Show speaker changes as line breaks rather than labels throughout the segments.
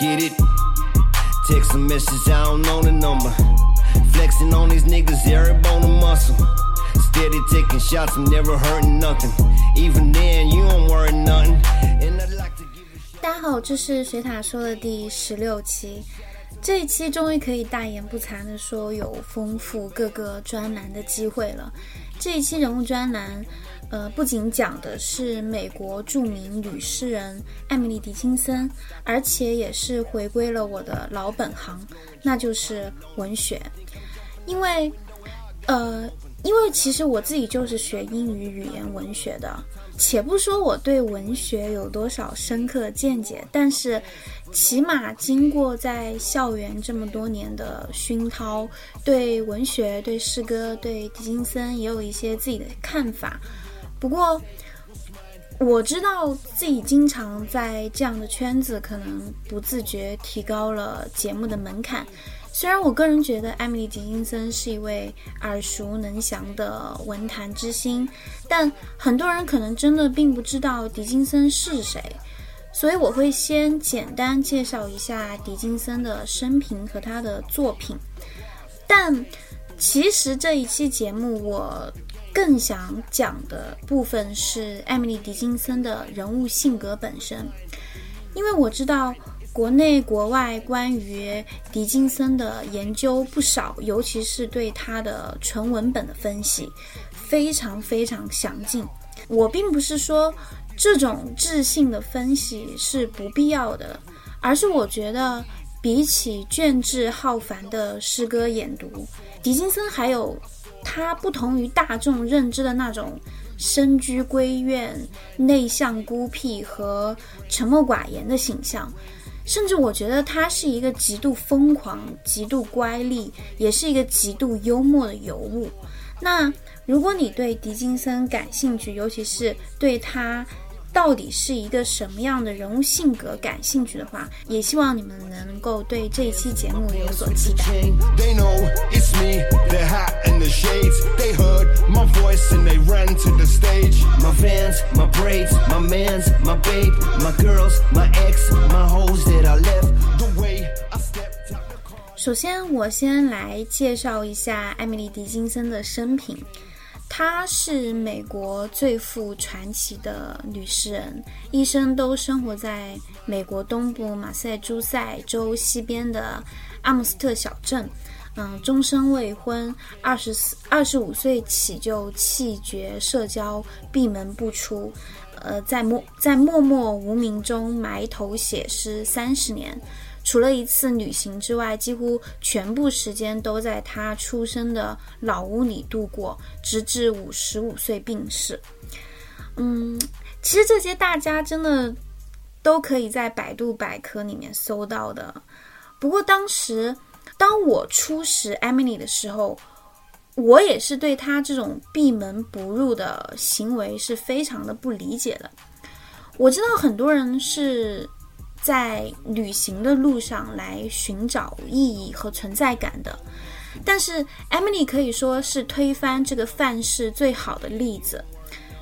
Get it? Text a message, I don't know the number. Flexing on these niggas, every bone and muscle. Steady taking shots, I'm never hurting nothing. Even then, you don't worry nothing. And I'd like to give a shit.
大家好，这是水塔说的第十六期。这一期终于可以大言不惭的说有丰富各个专栏的机会了。这一期人物专栏，呃，不仅讲的是美国著名女诗人艾米丽·狄金森，而且也是回归了我的老本行，那就是文学。因为，呃，因为其实我自己就是学英语语言文学的，且不说我对文学有多少深刻的见解，但是起码经过在校园这么多年的熏陶，对文学、对诗歌、对狄金森也有一些自己的看法。不过，我知道自己经常在这样的圈子，可能不自觉提高了节目的门槛。虽然我个人觉得艾米丽·狄金森是一位耳熟能详的文坛之星，但很多人可能真的并不知道狄金森是谁，所以我会先简单介绍一下狄金森的生平和他的作品。但其实这一期节目我更想讲的部分是艾米丽·狄金森的人物性格本身，因为我知道。国内国外关于狄金森的研究不少，尤其是对他的纯文本的分析，非常非常详尽。我并不是说这种智性的分析是不必要的，而是我觉得比起卷帙浩繁的诗歌演读，狄金森还有他不同于大众认知的那种深居闺院、内向孤僻和沉默寡言的形象。甚至我觉得他是一个极度疯狂、极度乖戾，也是一个极度幽默的尤物。那如果你对狄金森感兴趣，尤其是对他到底是一个什么样的人物性格感兴趣的话也希望你们能够对这一期节目有所期待。首先我先来介绍一下艾米丽迪金森的生平。她是美国最富传奇的女诗人，一生都生活在美国东部马赛诸塞州西边的阿姆斯特小镇。嗯，终身未婚，二十四、二十五岁起就弃绝社交，闭门不出。呃，在默在默默无名中埋头写诗三十年。除了一次旅行之外，几乎全部时间都在他出生的老屋里度过，直至五十五岁病逝。嗯，其实这些大家真的都可以在百度百科里面搜到的。不过当时，当我初识 Emily 的时候，我也是对她这种闭门不入的行为是非常的不理解的。我知道很多人是在旅行的路上来寻找意义和存在感的，但是 Emily 可以说是推翻这个范式最好的例子。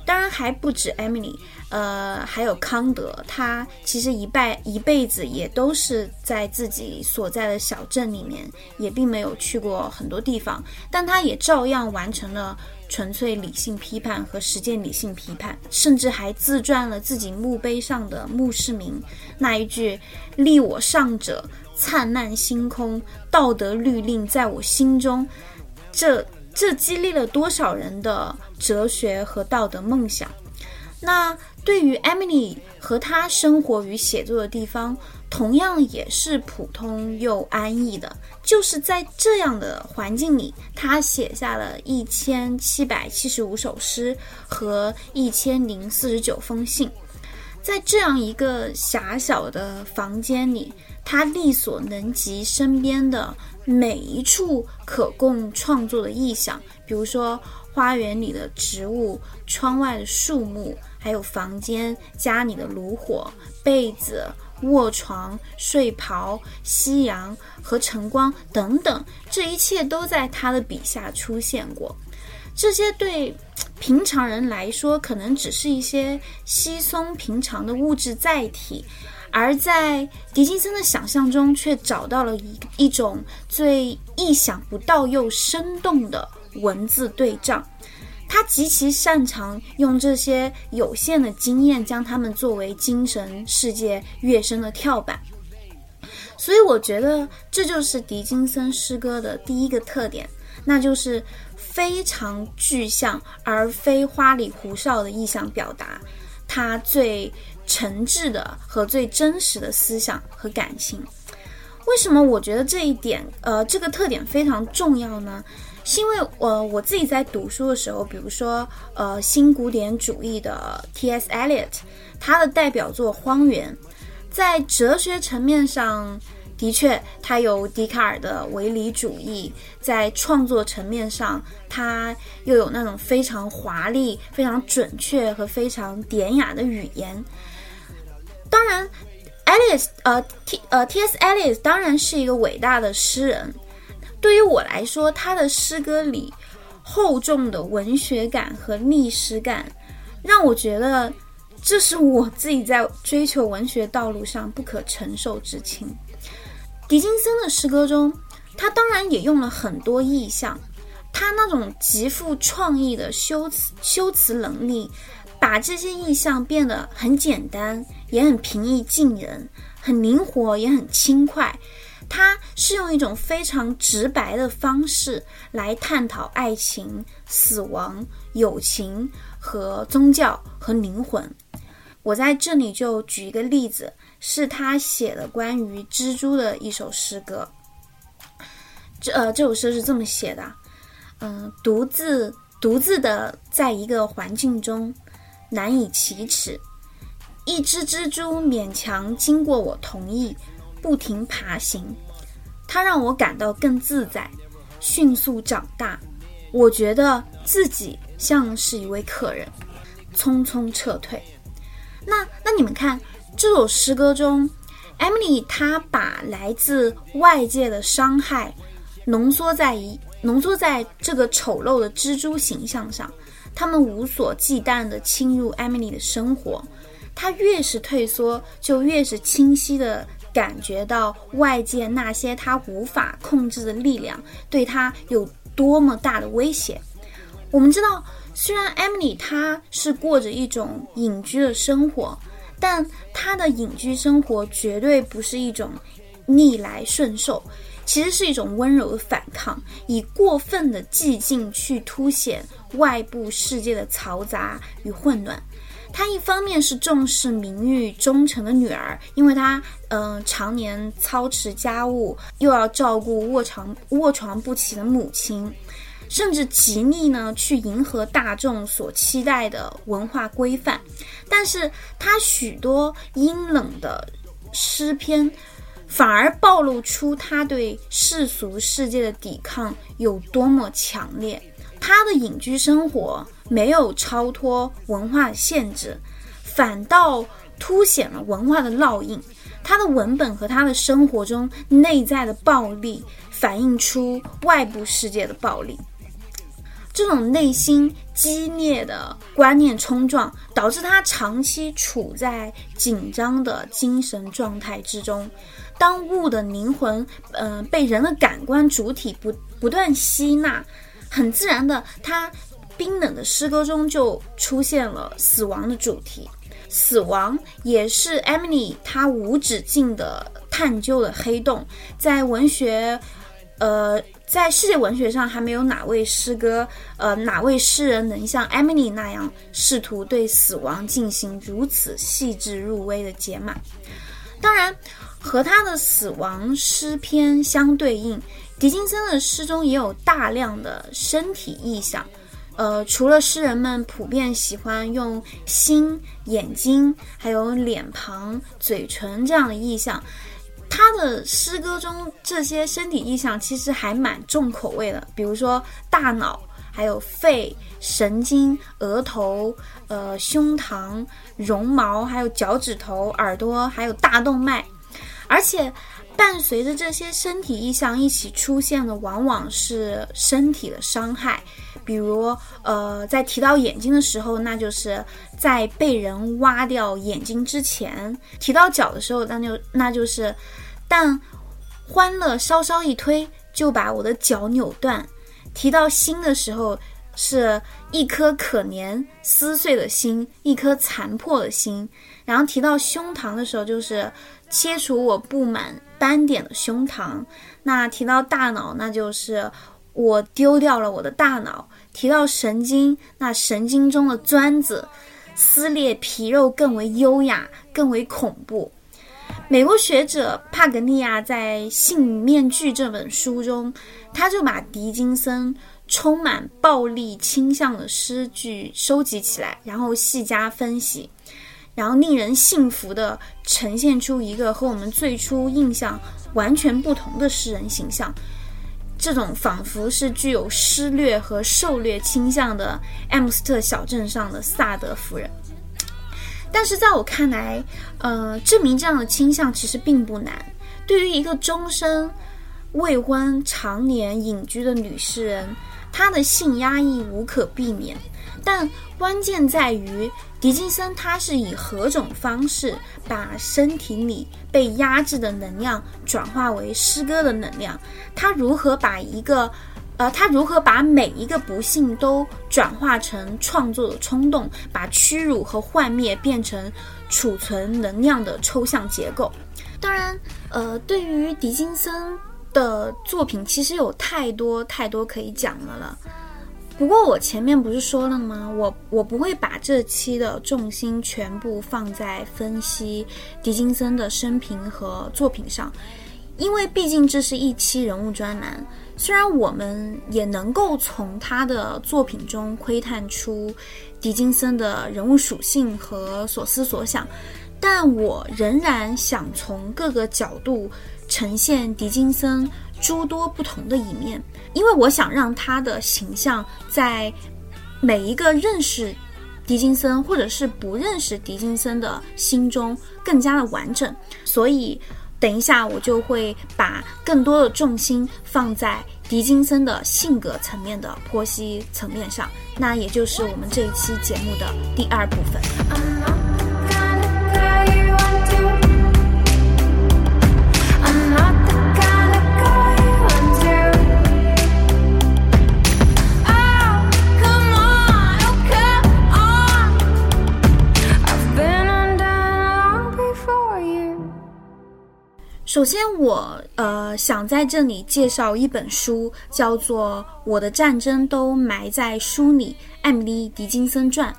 当然还不止 Emily，呃，还有康德，他其实一辈一辈子也都是在自己所在的小镇里面，也并没有去过很多地方，但他也照样完成了纯粹理性批判和实践理性批判，甚至还自传了自己墓碑上的墓志铭那一句“立我上者，灿烂星空，道德律令在我心中”，这。这激励了多少人的哲学和道德梦想？那对于 Emily 和她生活与写作的地方，同样也是普通又安逸的。就是在这样的环境里，他写下了一千七百七十五首诗和一千零四十九封信。在这样一个狭小的房间里，他力所能及身边的。每一处可供创作的意象，比如说花园里的植物、窗外的树木，还有房间、家里的炉火、被子、卧床、睡袍、夕阳和晨光等等，这一切都在他的笔下出现过。这些对平常人来说，可能只是一些稀松平常的物质载体。而在狄金森的想象中，却找到了一一种最意想不到又生动的文字对仗。他极其擅长用这些有限的经验，将它们作为精神世界跃升的跳板。所以，我觉得这就是狄金森诗歌的第一个特点，那就是非常具象而非花里胡哨的意象表达，他最诚挚的和最真实的思想和感情。为什么我觉得这一点，呃，这个特点非常重要呢？是因为呃，我自己在读书的时候，比如说呃，新古典主义的 T.S. Eliot，他的代表作《荒原》，在哲学层面上的确他有笛卡尔的唯理主义，在创作层面上，他又有那种非常华丽、非常准确和非常典雅的语言。当然，Eliot 呃 T 呃 T.S. Eliot 当然是一个伟大的诗人。对于我来说，他的诗歌里厚重的文学感和历史感，让我觉得这是我自己在追求文学道路上不可承受之轻。狄金森的诗歌中，他当然也用了很多意象，他那种极富创意的修辞修辞能力，把这些意象变得很简单，也很平易近人，很灵活，也很轻快。他是用一种非常直白的方式来探讨爱情、死亡、友情和宗教和灵魂。我在这里就举一个例子，是他写的关于蜘蛛的一首诗歌。这呃，这首诗是这么写的：嗯，独自独自的在一个环境中难以启齿，一只蜘蛛勉强经过我同意。不停爬行，它让我感到更自在，迅速长大。我觉得自己像是一位客人，匆匆撤退。那那你们看这首诗歌中，Emily 她把来自外界的伤害浓缩在一浓缩在这个丑陋的蜘蛛形象上，他们无所忌惮地侵入 Emily 的生活。她越是退缩，就越是清晰的。感觉到外界那些他无法控制的力量对他有多么大的威胁。我们知道，虽然 Emily 她是过着一种隐居的生活，但她的隐居生活绝对不是一种逆来顺受，其实是一种温柔的反抗，以过分的寂静去凸显外部世界的嘈杂与混乱。他一方面是重视名誉忠诚的女儿，因为他嗯常年操持家务，又要照顾卧床卧床不起的母亲，甚至极力呢去迎合大众所期待的文化规范。但是他许多阴冷的诗篇，反而暴露出他对世俗世界的抵抗有多么强烈。他的隐居生活没有超脱文化的限制，反倒凸显了文化的烙印。他的文本和他的生活中内在的暴力，反映出外部世界的暴力。这种内心激烈的观念冲撞，导致他长期处在紧张的精神状态之中。当物的灵魂，嗯，被人的感官主体不不断吸纳。很自然的，他冰冷的诗歌中就出现了死亡的主题。死亡也是 Emily 她无止境的探究的黑洞。在文学，呃，在世界文学上，还没有哪位诗歌，呃，哪位诗人能像 Emily 那样试图对死亡进行如此细致入微的解码。当然，和他的死亡诗篇相对应。狄金森的诗中也有大量的身体意象，呃，除了诗人们普遍喜欢用心、眼睛、还有脸庞、嘴唇这样的意象，他的诗歌中这些身体意象其实还蛮重口味的，比如说大脑、还有肺、神经、额头、呃胸膛、绒毛、还有脚趾头、耳朵、还有大动脉，而且。伴随着这些身体意象一起出现的，往往是身体的伤害。比如，呃，在提到眼睛的时候，那就是在被人挖掉眼睛之前；提到脚的时候，那就那就是，但欢乐稍稍一推，就把我的脚扭断；提到心的时候，是一颗可怜撕碎的心，一颗残破的心；然后提到胸膛的时候，就是切除我布满斑点的胸膛；那提到大脑，那就是。我丢掉了我的大脑。提到神经，那神经中的钻子撕裂皮肉更为优雅，更为恐怖。美国学者帕格尼亚在《性面具》这本书中，他就把狄金森充满暴力倾向的诗句收集起来，然后细加分析，然后令人信服地呈现出一个和我们最初印象完全不同的诗人形象。这种仿佛是具有施虐和受虐倾向的艾姆斯特小镇上的萨德夫人，但是在我看来，呃，证明这样的倾向其实并不难。对于一个终身未婚、常年隐居的女诗人，她的性压抑无可避免，但关键在于。狄金森他是以何种方式把身体里被压制的能量转化为诗歌的能量？他如何把一个，呃，他如何把每一个不幸都转化成创作的冲动，把屈辱和幻灭变成储存能量的抽象结构？当然，呃，对于狄金森的作品，其实有太多太多可以讲的了。不过我前面不是说了吗？我我不会把这期的重心全部放在分析狄金森的生平和作品上，因为毕竟这是一期人物专栏。虽然我们也能够从他的作品中窥探出狄金森的人物属性和所思所想，但我仍然想从各个角度呈现狄金森。诸多不同的一面，因为我想让他的形象在每一个认识狄金森或者是不认识狄金森的心中更加的完整，所以等一下我就会把更多的重心放在狄金森的性格层面的剖析层面上，那也就是我们这一期节目的第二部分。首先，我呃想在这里介绍一本书，叫做《我的战争都埋在书里》——艾米丽·狄金森传。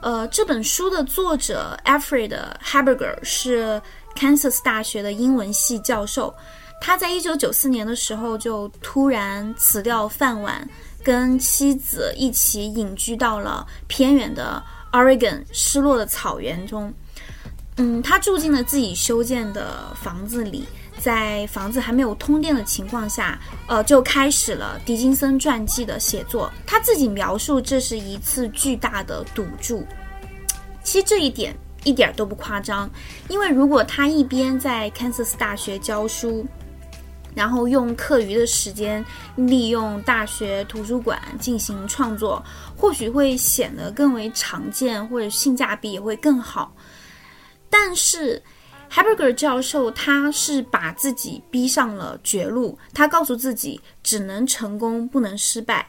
呃，这本书的作者 Alfred Haberger 是 Kansas 大学的英文系教授。他在一九九四年的时候就突然辞掉饭碗，跟妻子一起隐居到了偏远的 Oregon 失落的草原中。嗯，他住进了自己修建的房子里，在房子还没有通电的情况下，呃，就开始了狄金森传记的写作。他自己描述这是一次巨大的赌注。其实这一点一点都不夸张，因为如果他一边在 Kansas 大学教书，然后用课余的时间利用大学图书馆进行创作，或许会显得更为常见，或者性价比也会更好。但是，Haberger 教授他是把自己逼上了绝路，他告诉自己只能成功不能失败，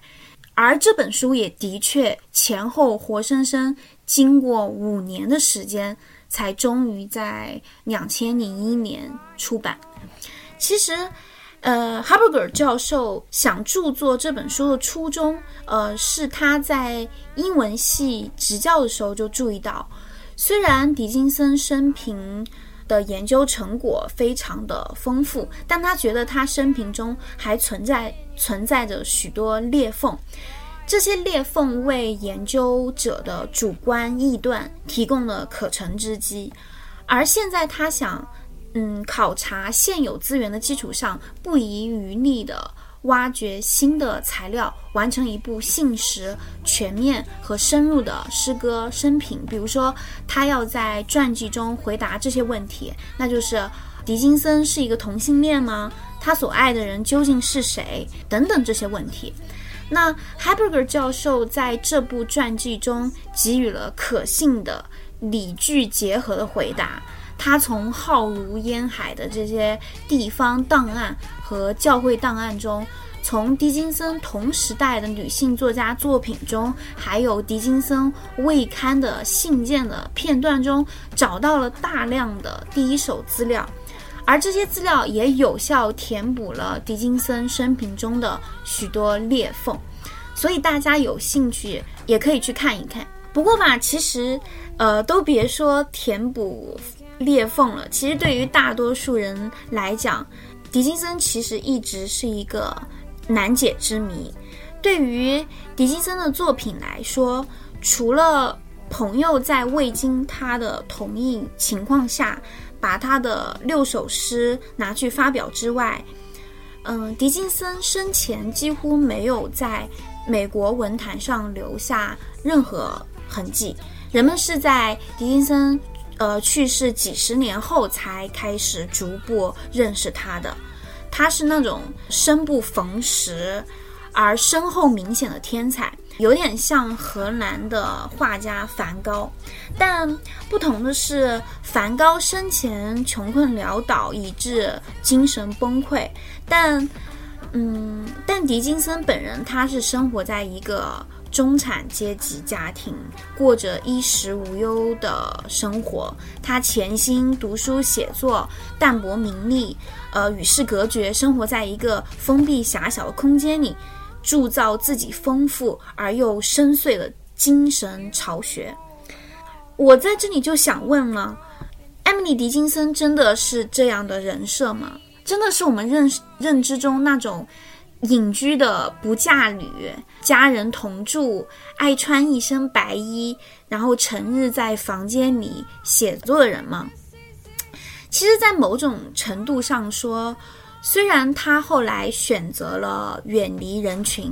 而这本书也的确前后活生生经过五年的时间，才终于在两千零一年出版。其实，呃，Haberger 教授想著作这本书的初衷，呃，是他在英文系执教的时候就注意到。虽然狄金森生平的研究成果非常的丰富，但他觉得他生平中还存在存在着许多裂缝，这些裂缝为研究者的主观臆断提供了可乘之机，而现在他想，嗯，考察现有资源的基础上，不遗余力的。挖掘新的材料，完成一部信实、全面和深入的诗歌生平。比如说，他要在传记中回答这些问题，那就是：狄金森是一个同性恋吗？他所爱的人究竟是谁？等等这些问题。那 Haberger 教授在这部传记中给予了可信的理据结合的回答。他从浩如烟海的这些地方档案和教会档案中，从狄金森同时代的女性作家作品中，还有狄金森未刊的信件的片段中，找到了大量的第一手资料，而这些资料也有效填补了狄金森生平中的许多裂缝，所以大家有兴趣也可以去看一看。不过吧，其实，呃，都别说填补。裂缝了。其实对于大多数人来讲，狄金森其实一直是一个难解之谜。对于狄金森的作品来说，除了朋友在未经他的同意情况下把他的六首诗拿去发表之外，嗯，狄金森生前几乎没有在美国文坛上留下任何痕迹。人们是在狄金森。呃，去世几十年后才开始逐步认识他的。他是那种生不逢时而身后明显的天才，有点像荷兰的画家梵高。但不同的是，梵高生前穷困潦倒，以致精神崩溃。但，嗯，但狄金森本人他是生活在一个。中产阶级家庭过着衣食无忧的生活，他潜心读书写作，淡泊名利，呃，与世隔绝，生活在一个封闭狭小的空间里，铸造自己丰富而又深邃的精神巢穴。我在这里就想问了，艾米丽·狄金森真的是这样的人设吗？真的是我们认认知中那种？隐居的不嫁女，家人同住，爱穿一身白衣，然后成日在房间里写作的人吗？其实，在某种程度上说，虽然他后来选择了远离人群，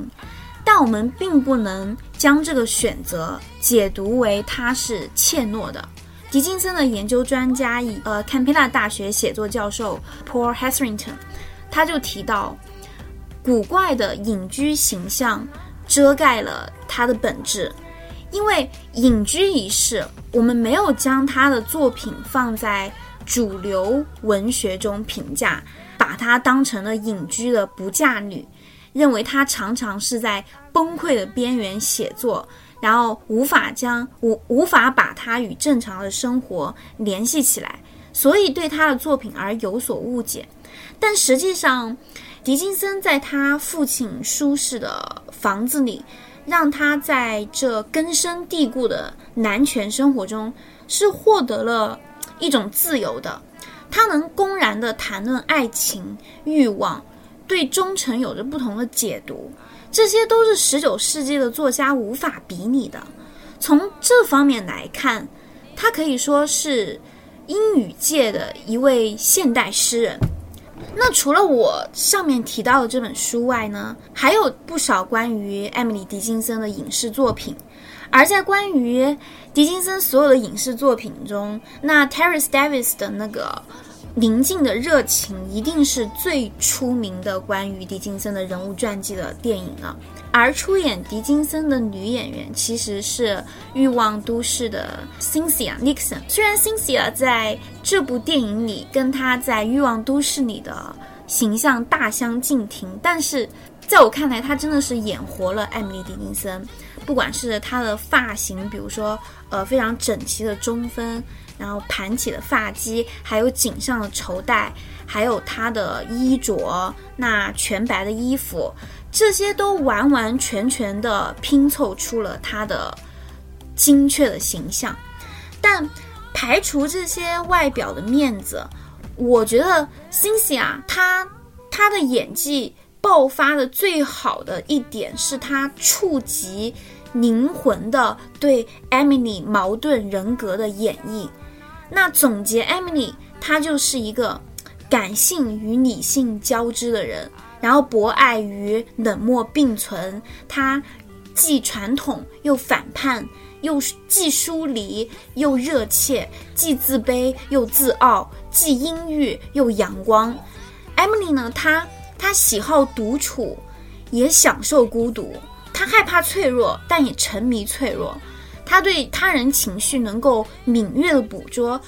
但我们并不能将这个选择解读为他是怯懦的。狄金森的研究专家，以呃，堪培拉大学写作教授 Paul Hetherington，他就提到。古怪的隐居形象遮盖了他的本质，因为隐居一事，我们没有将他的作品放在主流文学中评价，把他当成了隐居的不嫁女，认为他常常是在崩溃的边缘写作，然后无法将无无法把他与正常的生活联系起来，所以对他的作品而有所误解，但实际上。狄金森在他父亲舒适的房子里，让他在这根深蒂固的男权生活中是获得了一种自由的。他能公然地谈论爱情、欲望，对忠诚有着不同的解读，这些都是十九世纪的作家无法比拟的。从这方面来看，他可以说是英语界的一位现代诗人。那除了我上面提到的这本书外呢，还有不少关于艾米丽·狄金森的影视作品。而在关于狄金森所有的影视作品中，那 Terry Davis 的那个。宁静的热情一定是最出名的关于狄金森的人物传记的电影了。而出演狄金森的女演员其实是《欲望都市》的 Cynthia Nixon。虽然 Cynthia 在这部电影里跟她在《欲望都市》里的形象大相径庭，但是在我看来，她真的是演活了艾米丽·狄金森。不管是她的发型，比如说呃非常整齐的中分。然后盘起的发髻，还有颈上的绸带，还有她的衣着，那全白的衣服，这些都完完全全的拼凑出了她的精确的形象。但排除这些外表的面子，我觉得星星啊她她的演技爆发的最好的一点是她触及灵魂的对 Emily 矛盾人格的演绎。那总结，Emily，她就是一个感性与理性交织的人，然后博爱与冷漠并存。她既传统又反叛，又既疏离又热切，既自卑又自傲，既阴郁又阳光。Emily 呢，她她喜好独处，也享受孤独。她害怕脆弱，但也沉迷脆弱。他对他人情绪能够敏锐的捕捉，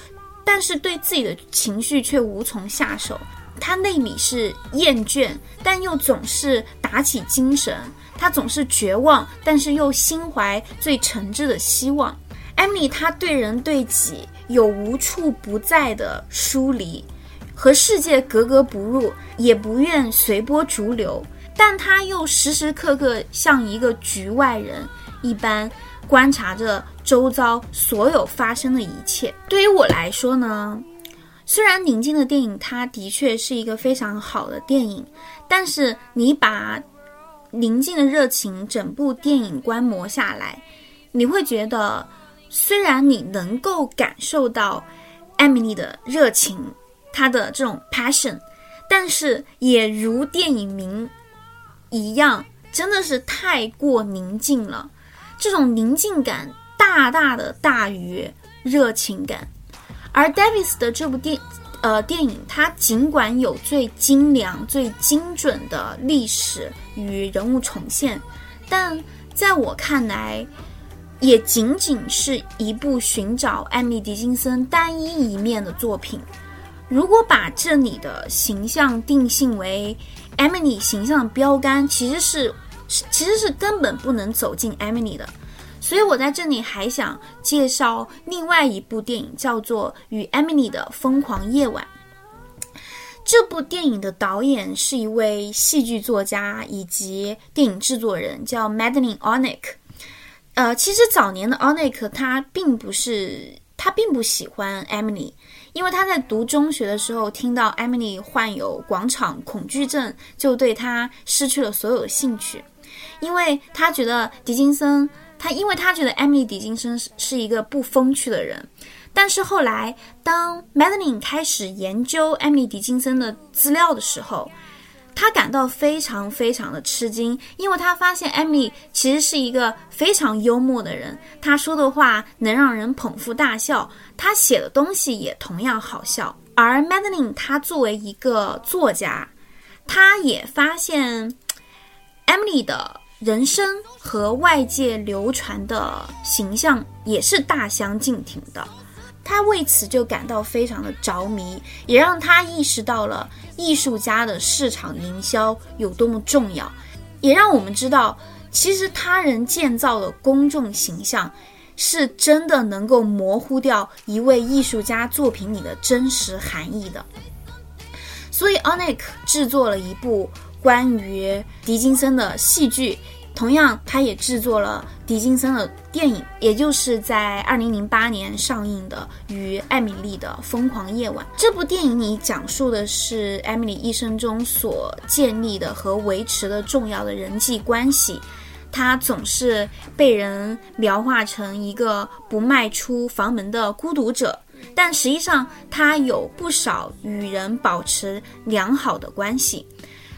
但是对自己的情绪却无从下手。他内里是厌倦，但又总是打起精神。他总是绝望，但是又心怀最诚挚的希望。艾米，他对人对己有无处不在的疏离，和世界格格不入，也不愿随波逐流。但他又时时刻刻像一个局外人一般，观察着周遭所有发生的一切。对于我来说呢，虽然《宁静的电影》它的确是一个非常好的电影，但是你把宁静的热情，整部电影观摩下来，你会觉得，虽然你能够感受到艾米丽的热情，她的这种 passion，但是也如电影名一样，真的是太过宁静了。这种宁静感大大的大于热情感。而 Davis 的这部电呃电影，它尽管有最精良、最精准的历史。与人物重现，但在我看来，也仅仅是一部寻找艾米·狄金森单一一面的作品。如果把这里的形象定性为艾米丽形象的标杆，其实是其实是根本不能走进艾米丽的。所以我在这里还想介绍另外一部电影，叫做《与艾米丽的疯狂夜晚》。这部电影的导演是一位戏剧作家以及电影制作人，叫 Madeline Onick。呃，其实早年的 Onick 他并不是他并不喜欢 Emily，因为他在读中学的时候听到 Emily 患有广场恐惧症，就对他失去了所有的兴趣，因为他觉得狄金森，他因为他觉得 Emily 狄金森是是一个不风趣的人。但是后来，当 Madeline 开始研究艾米狄金森的资料的时候，他感到非常非常的吃惊，因为他发现艾米其实是一个非常幽默的人，他说的话能让人捧腹大笑，他写的东西也同样好笑。而 Madeline 他作为一个作家，他也发现 Emily 的人生和外界流传的形象也是大相径庭的。他为此就感到非常的着迷，也让他意识到了艺术家的市场营销有多么重要，也让我们知道，其实他人建造的公众形象，是真的能够模糊掉一位艺术家作品里的真实含义的。所以 o n i k 制作了一部关于狄金森的戏剧。同样，他也制作了狄金森的电影，也就是在二零零八年上映的《与艾米丽的疯狂夜晚》。这部电影里讲述的是艾米丽一生中所建立的和维持的重要的人际关系。她总是被人描画成一个不迈出房门的孤独者，但实际上她有不少与人保持良好的关系。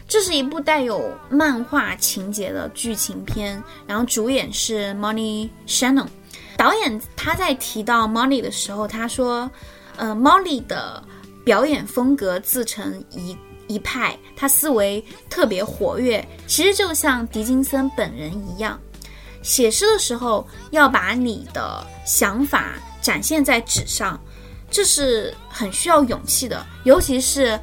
这是一部带有漫画情节的剧情片，然后主演是 Molly Shannon。导演他在提到 Molly 的时候，他说：“呃，Molly 的表演风格自成一一派，他思维特别活跃，其实就像狄金森本人一样。写诗的时候要把你的想法展现在纸上，这是很需要勇气的，尤其是。”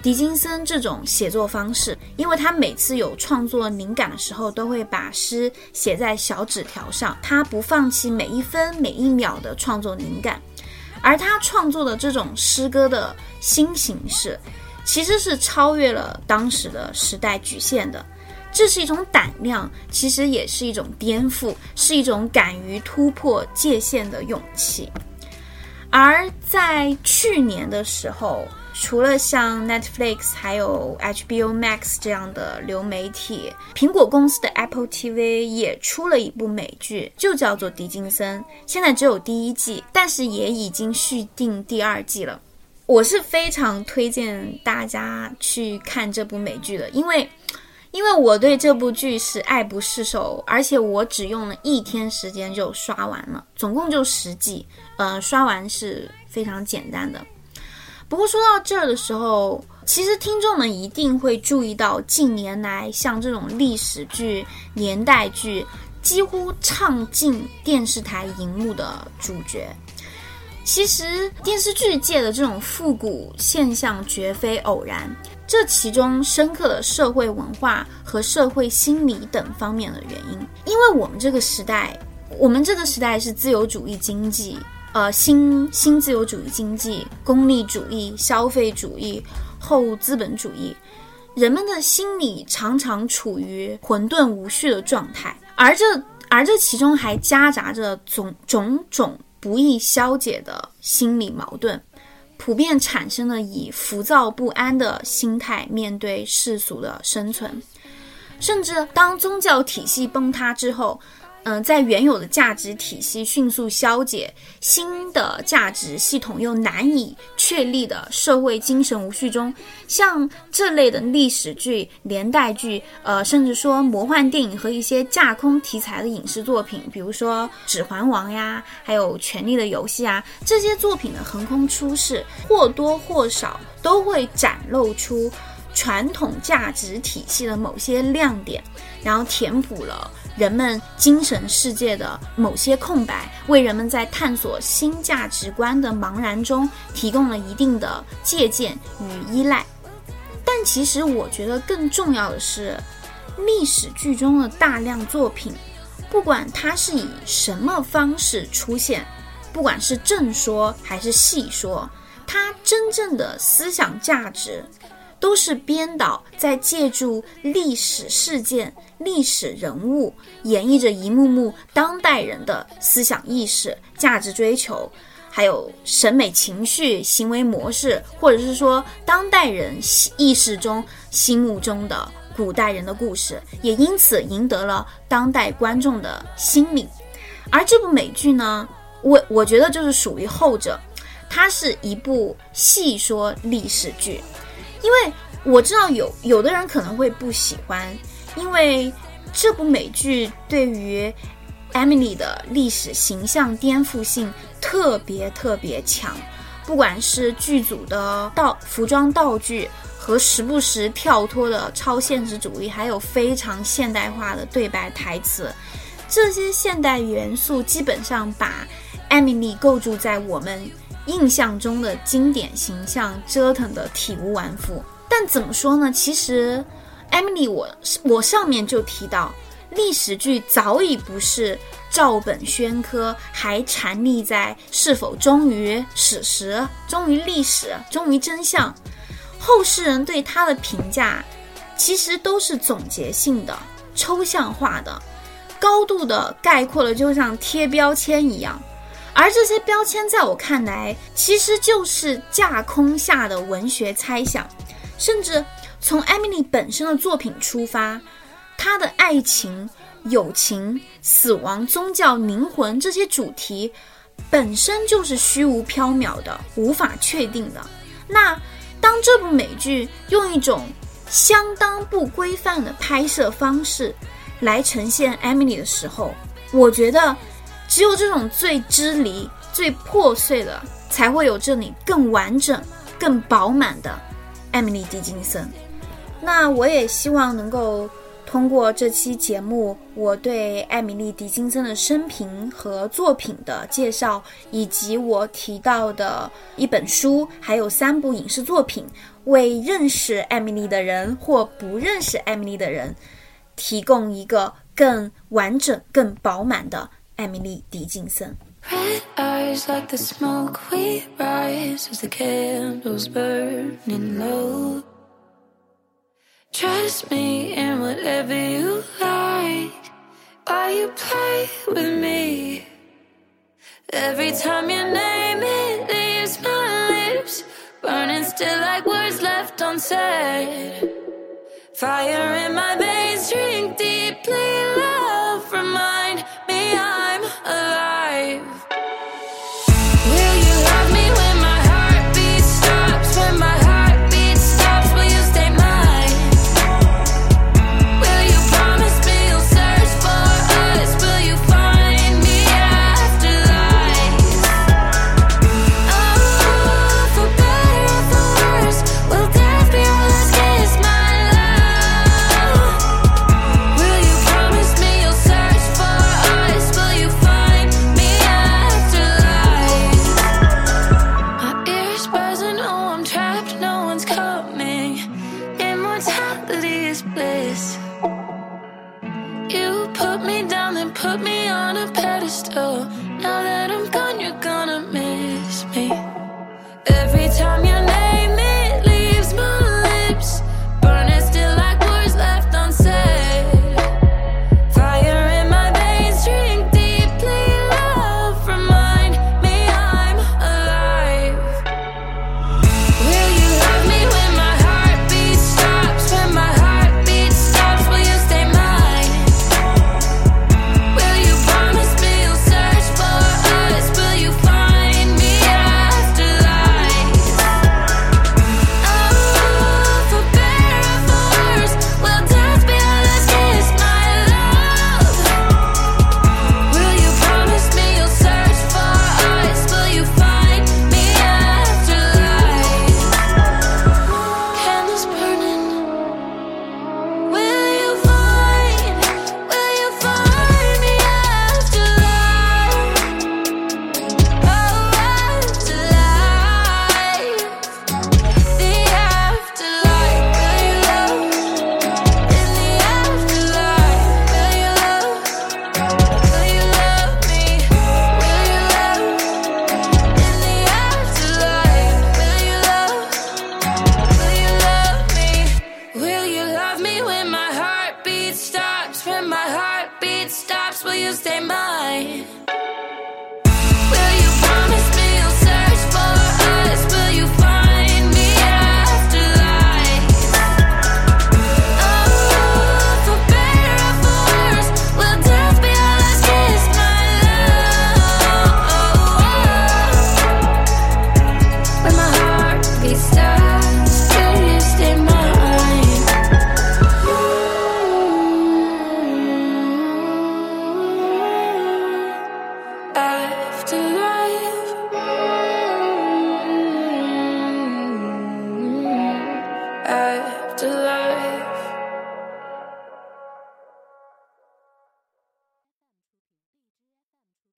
狄金森这种写作方式，因为他每次有创作灵感的时候，都会把诗写在小纸条上，他不放弃每一分每一秒的创作灵感，而他创作的这种诗歌的新形式，其实是超越了当时的时代局限的，这是一种胆量，其实也是一种颠覆，是一种敢于突破界限的勇气。而在去年的时候。除了像 Netflix 还有 HBO Max 这样的流媒体，苹果公司的 Apple TV 也出了一部美剧，就叫做《狄金森》。现在只有第一季，但是也已经续订第二季了。我是非常推荐大家去看这部美剧的，因为因为我对这部剧是爱不释手，而且我只用了一天时间就刷完了，总共就十季，呃，刷完是非常简单的。不过说到这儿的时候，其实听众们一定会注意到，近年来像这种历史剧、年代剧，几乎唱进电视台荧幕的主角。其实电视剧界的这种复古现象绝非偶然，这其中深刻的社会文化和社会心理等方面的原因。因为我们这个时代，我们这个时代是自由主义经济，呃，新新自由主义经济、功利主义、消费主义、后资本主义，人们的心理常常处于混沌无序的状态，而这而这其中还夹杂着种种种。不易消解的心理矛盾，普遍产生了以浮躁不安的心态面对世俗的生存，甚至当宗教体系崩塌之后。嗯，在原有的价值体系迅速消解，新的价值系统又难以确立的社会精神无序中，像这类的历史剧、连带剧，呃，甚至说魔幻电影和一些架空题材的影视作品，比如说《指环王》呀，还有《权力的游戏》啊，这些作品的横空出世，或多或少都会展露出传统价值体系的某些亮点，然后填补了。人们精神世界的某些空白，为人们在探索新价值观的茫然中提供了一定的借鉴与依赖。但其实，我觉得更重要的是，历史剧中的大量作品，不管它是以什么方式出现，不管是正说还是戏说，它真正的思想价值。都是编导在借助历史事件、历史人物，演绎着一幕幕当代人的思想意识、价值追求，还有审美情绪、行为模式，或者是说当代人意识中、心目中的古代人的故事，也因此赢得了当代观众的心理。而这部美剧呢，我我觉得就是属于后者，它是一部细说历史剧。因为我知道有有的人可能会不喜欢，因为这部美剧对于 Emily 的历史形象颠覆性特别特别强，不管是剧组的道服装道具和时不时跳脱的超现实主义，还有非常现代化的对白台词，这些现代元素基本上把 Emily 构筑在我们。印象中的经典形象折腾的体无完肤，但怎么说呢？其实，Emily，我我上面就提到，历史剧早已不是照本宣科，还缠溺在是否忠于史实、忠于历史、忠于真相。后世人对他的评价，其实都是总结性的、抽象化的，高度的概括了，就像贴标签一样。而这些标签在我看来，其实就是架空下的文学猜想。甚至从艾米丽本身的作品出发，她的爱情、友情、死亡、宗教、灵魂这些主题，本身就是虚无缥缈的、无法确定的。那当这部美剧用一种相当不规范的拍摄方式来呈现艾米丽的时候，我觉得。只有这种最支离、最破碎的，才会有这里更完整、更饱满的艾米丽·狄金森。那我也希望能够通过这期节目，我对艾米丽·狄金森的生平和作品的介绍，以及我提到的一本书，还有三部影视作品，为认识艾米丽的人或不认识艾米丽的人，提供一个更完整、更饱满的。Emily 狄金森。
Red eyes like the smoke we rise as the candles burning low. Trust me in whatever you like. Why you play with me? Every time you name it, leaves my lips burning still like words left unsaid. Fire in my veins, drink deeply,